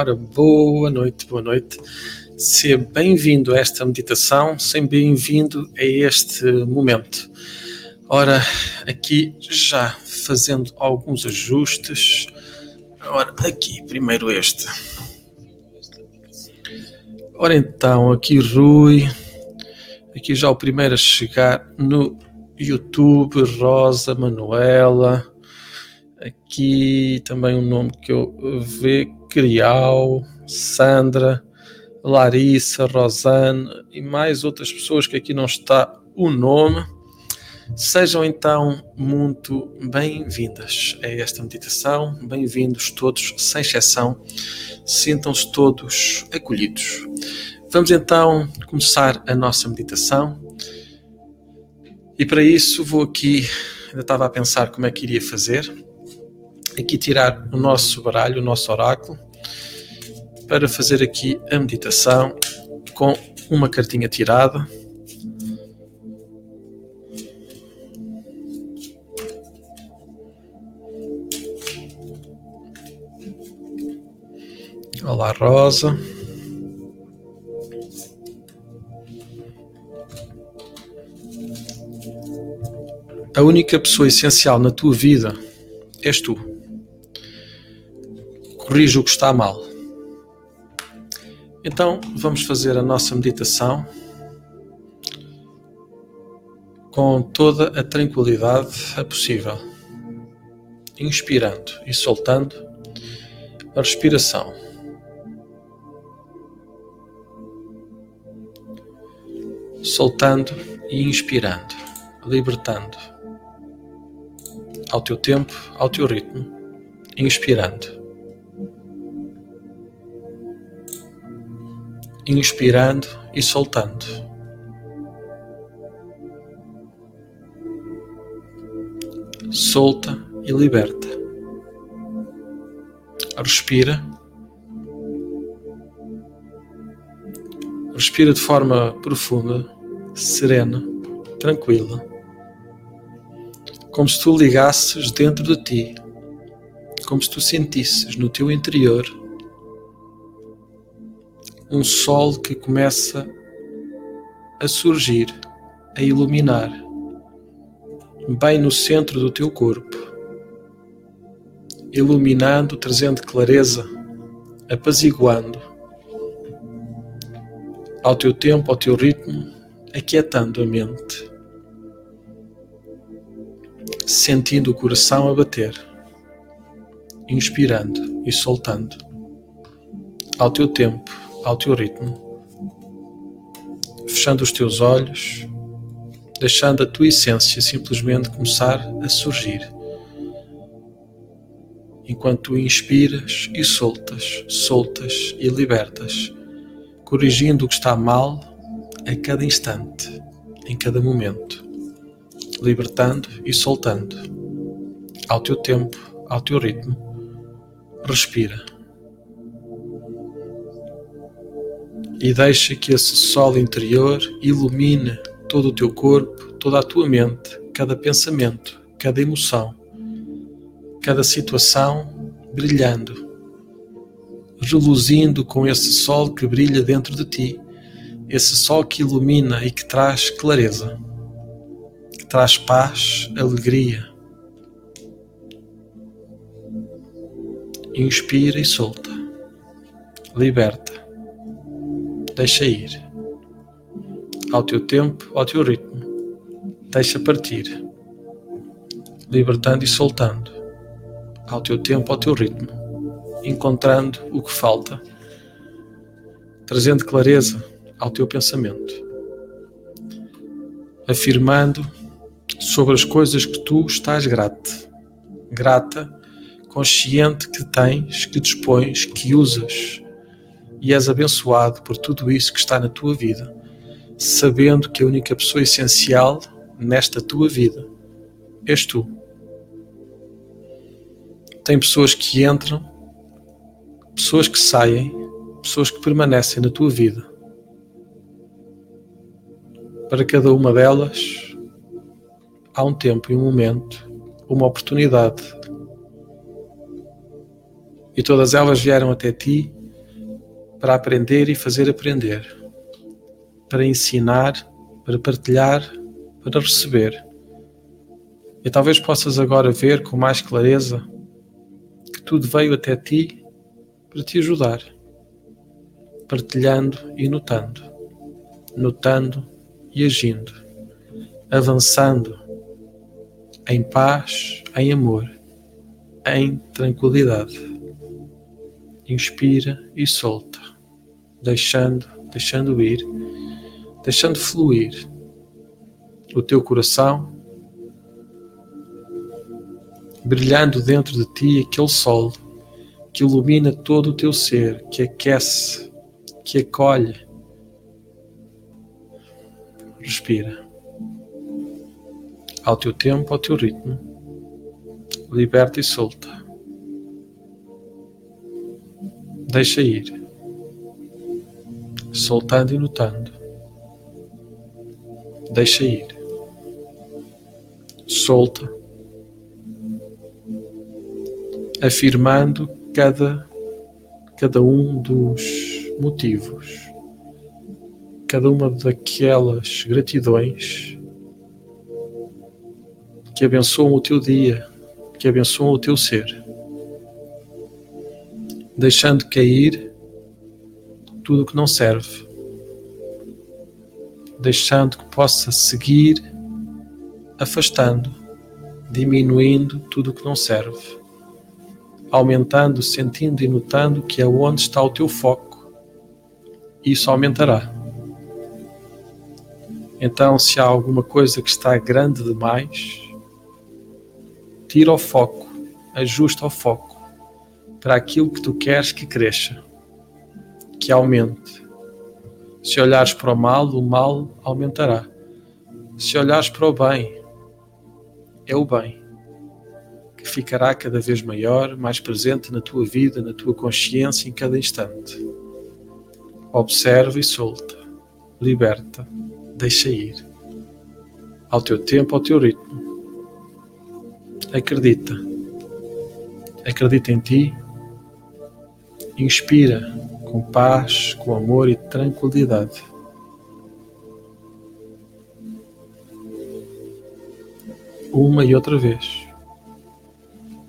Ora, boa noite, boa noite. Seja bem-vindo a esta meditação, seja bem-vindo a este momento. Ora, aqui já fazendo alguns ajustes. Ora, aqui, primeiro este. Ora então, aqui Rui. Aqui já o primeiro a chegar no YouTube, Rosa Manuela. Aqui também um nome que eu vejo Crial, Sandra, Larissa, Rosane e mais outras pessoas que aqui não está o nome. Sejam então muito bem-vindas a esta meditação, bem-vindos todos, sem exceção, sintam-se todos acolhidos. Vamos então começar a nossa meditação e para isso vou aqui, ainda estava a pensar como é que iria fazer aqui tirar o nosso baralho, o nosso oráculo, para fazer aqui a meditação com uma cartinha tirada. Olá, Rosa. A única pessoa essencial na tua vida és tu corrija o que está mal. Então, vamos fazer a nossa meditação com toda a tranquilidade possível, inspirando e soltando a respiração. Soltando e inspirando, libertando ao teu tempo, ao teu ritmo, inspirando inspirando e soltando. Solta e liberta. Respira. Respira de forma profunda, serena, tranquila, como se tu ligasses dentro de ti, como se tu sentisses no teu interior um sol que começa a surgir, a iluminar, bem no centro do teu corpo, iluminando, trazendo clareza, apaziguando, ao teu tempo, ao teu ritmo, aquietando a mente, sentindo o coração a bater, inspirando e soltando, ao teu tempo ao teu ritmo, fechando os teus olhos, deixando a tua essência simplesmente começar a surgir. Enquanto inspiras e soltas, soltas e libertas, corrigindo o que está mal a cada instante, em cada momento, libertando e soltando, ao teu tempo, ao teu ritmo. Respira. E deixa que esse sol interior ilumine todo o teu corpo, toda a tua mente, cada pensamento, cada emoção, cada situação brilhando, reluzindo com esse sol que brilha dentro de ti, esse sol que ilumina e que traz clareza, que traz paz, alegria. Inspira e solta, liberta deixa ir. Ao teu tempo, ao teu ritmo. Deixa partir. Libertando e soltando. Ao teu tempo, ao teu ritmo. Encontrando o que falta. Trazendo clareza ao teu pensamento. Afirmando sobre as coisas que tu estás grata. Grata, consciente que tens, que dispões, que usas e és abençoado por tudo isso que está na tua vida, sabendo que a única pessoa essencial nesta tua vida és tu. Tem pessoas que entram, pessoas que saem, pessoas que permanecem na tua vida. Para cada uma delas há um tempo e um momento, uma oportunidade. E todas elas vieram até ti para aprender e fazer aprender, para ensinar, para partilhar, para receber. E talvez possas agora ver com mais clareza que tudo veio até ti para te ajudar, partilhando e notando, notando e agindo, avançando em paz, em amor, em tranquilidade. Inspira e solta, deixando, deixando ir, deixando fluir o teu coração, brilhando dentro de ti aquele sol que ilumina todo o teu ser, que aquece, que acolhe. Respira. Ao teu tempo, ao teu ritmo. Liberta e solta. Deixa ir. Soltando e notando. Deixa ir. Solta. Afirmando cada, cada um dos motivos, cada uma daquelas gratidões que abençoam o teu dia, que abençoam o teu ser, deixando cair tudo que não serve, deixando que possa seguir afastando, diminuindo tudo que não serve aumentando, sentindo e notando que é onde está o teu foco, isso aumentará. Então, se há alguma coisa que está grande demais, tira o foco, ajusta o foco para aquilo que tu queres que cresça, que aumente. Se olhares para o mal, o mal aumentará. Se olhares para o bem, é o bem que ficará cada vez maior, mais presente na tua vida, na tua consciência em cada instante. Observa e solta, liberta, deixa ir. Ao teu tempo, ao teu ritmo. Acredita. Acredita em ti. Inspira com paz, com amor e tranquilidade. Uma e outra vez.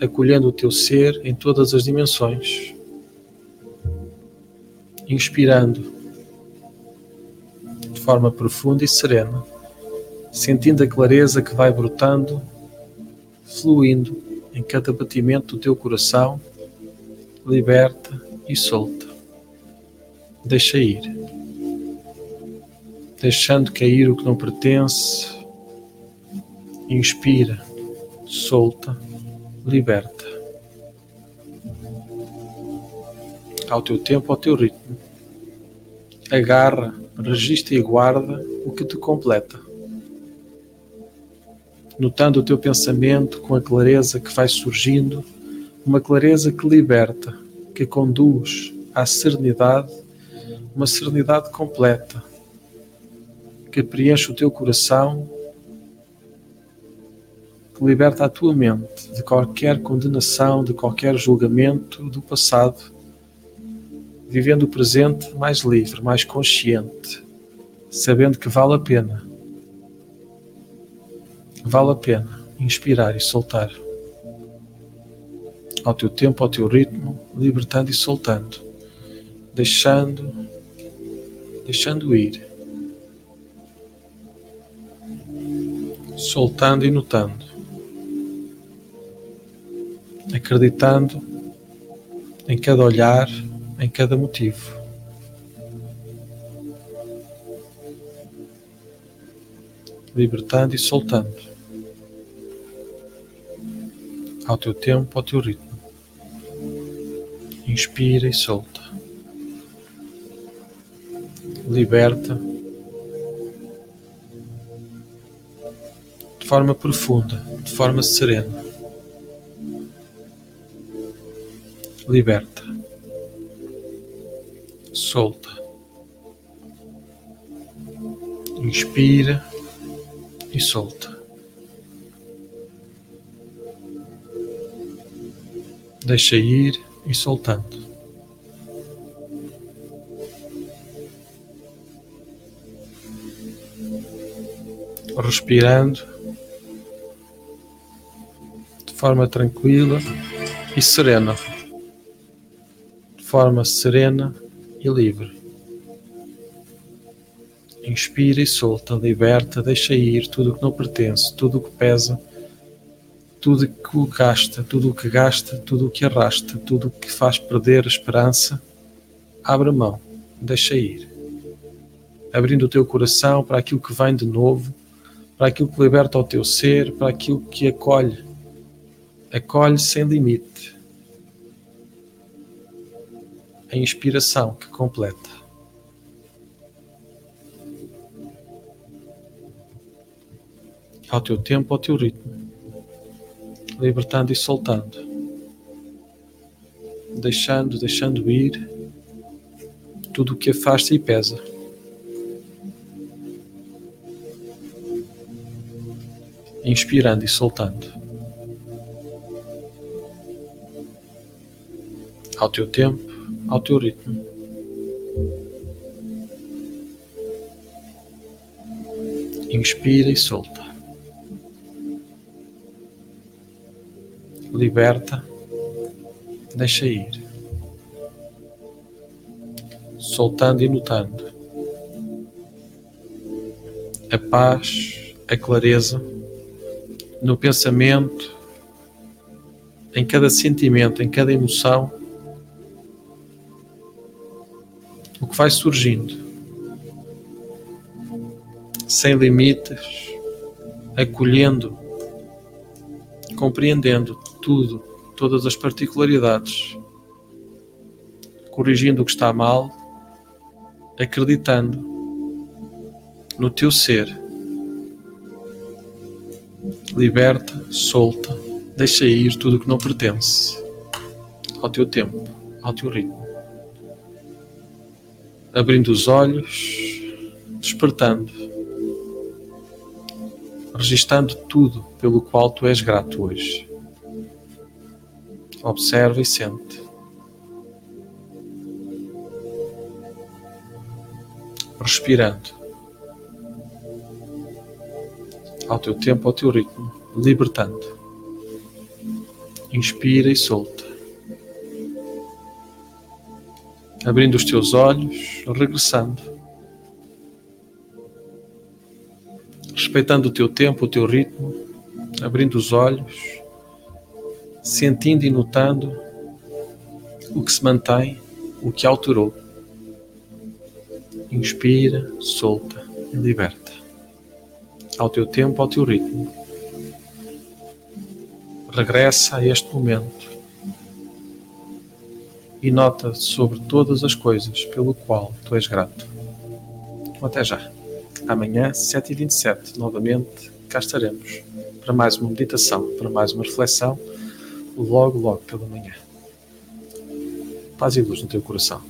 Acolhendo o teu ser em todas as dimensões, inspirando. De forma profunda e serena, sentindo a clareza que vai brotando, fluindo em cada batimento do teu coração, liberta e solta. Deixa ir, deixando cair o que não pertence, inspira, solta liberta. Ao teu tempo, ao teu ritmo. Agarra, registra e guarda o que te completa. Notando o teu pensamento com a clareza que vai surgindo, uma clareza que liberta, que conduz à serenidade, uma serenidade completa, que preenche o teu coração que liberta a tua mente de qualquer condenação, de qualquer julgamento do passado, vivendo o presente mais livre, mais consciente, sabendo que vale a pena. Vale a pena inspirar e soltar. Ao teu tempo, ao teu ritmo, libertando e soltando, deixando, deixando ir. Soltando e notando acreditando em cada olhar, em cada motivo. Libertando e soltando ao teu tempo, ao teu ritmo. Inspira e solta. Liberta de forma profunda, de forma serena. liberta, solta, inspira e solta. Deixa ir e soltando. Respirando de forma tranquila e serena. De forma serena e livre. Inspira e solta, liberta, deixa ir tudo o que não pertence, tudo o que pesa tudo o que gasta, tudo o que gasta, tudo o que arrasta, tudo o que faz perder a esperança. Abre a mão, deixa ir. Abrindo o teu coração para aquilo que vem de novo, para aquilo que liberta o teu ser, para aquilo que acolhe. Acolhe sem limite. A inspiração que completa. ao teu tempo, ao teu ritmo, libertando e soltando, deixando, deixando ir tudo o que afasta e pesa. Inspirando e soltando. Ao teu tempo, ao teu ritmo. Inspira e solta. Liberta, deixa ir, soltando e notando a paz, a clareza no pensamento, em cada sentimento, em cada emoção, o que vai surgindo, sem limites, acolhendo, compreendendo tudo, todas as particularidades, corrigindo o que está mal, acreditando no teu ser. Liberta, solta, deixa ir tudo o que não pertence ao teu tempo, ao teu ritmo. Abrindo os olhos, despertando, registando tudo pelo qual tu és grato hoje. Observa e sente. Respirando. Ao teu tempo, ao teu ritmo, libertando. Inspira e solta. Abrindo os teus olhos, regressando. Respeitando o teu tempo, o teu ritmo, abrindo os olhos sentindo e notando o que se mantém, o que alterou. Inspira, solta e liberta. Ao teu tempo, ao teu ritmo. Regressa a este momento e nota sobre todas as coisas pelo qual tu és grato. Até já. Amanhã, 7h27, novamente cá estaremos para mais uma meditação, para mais uma reflexão logo, logo pela manhã. Paz e luz no teu coração.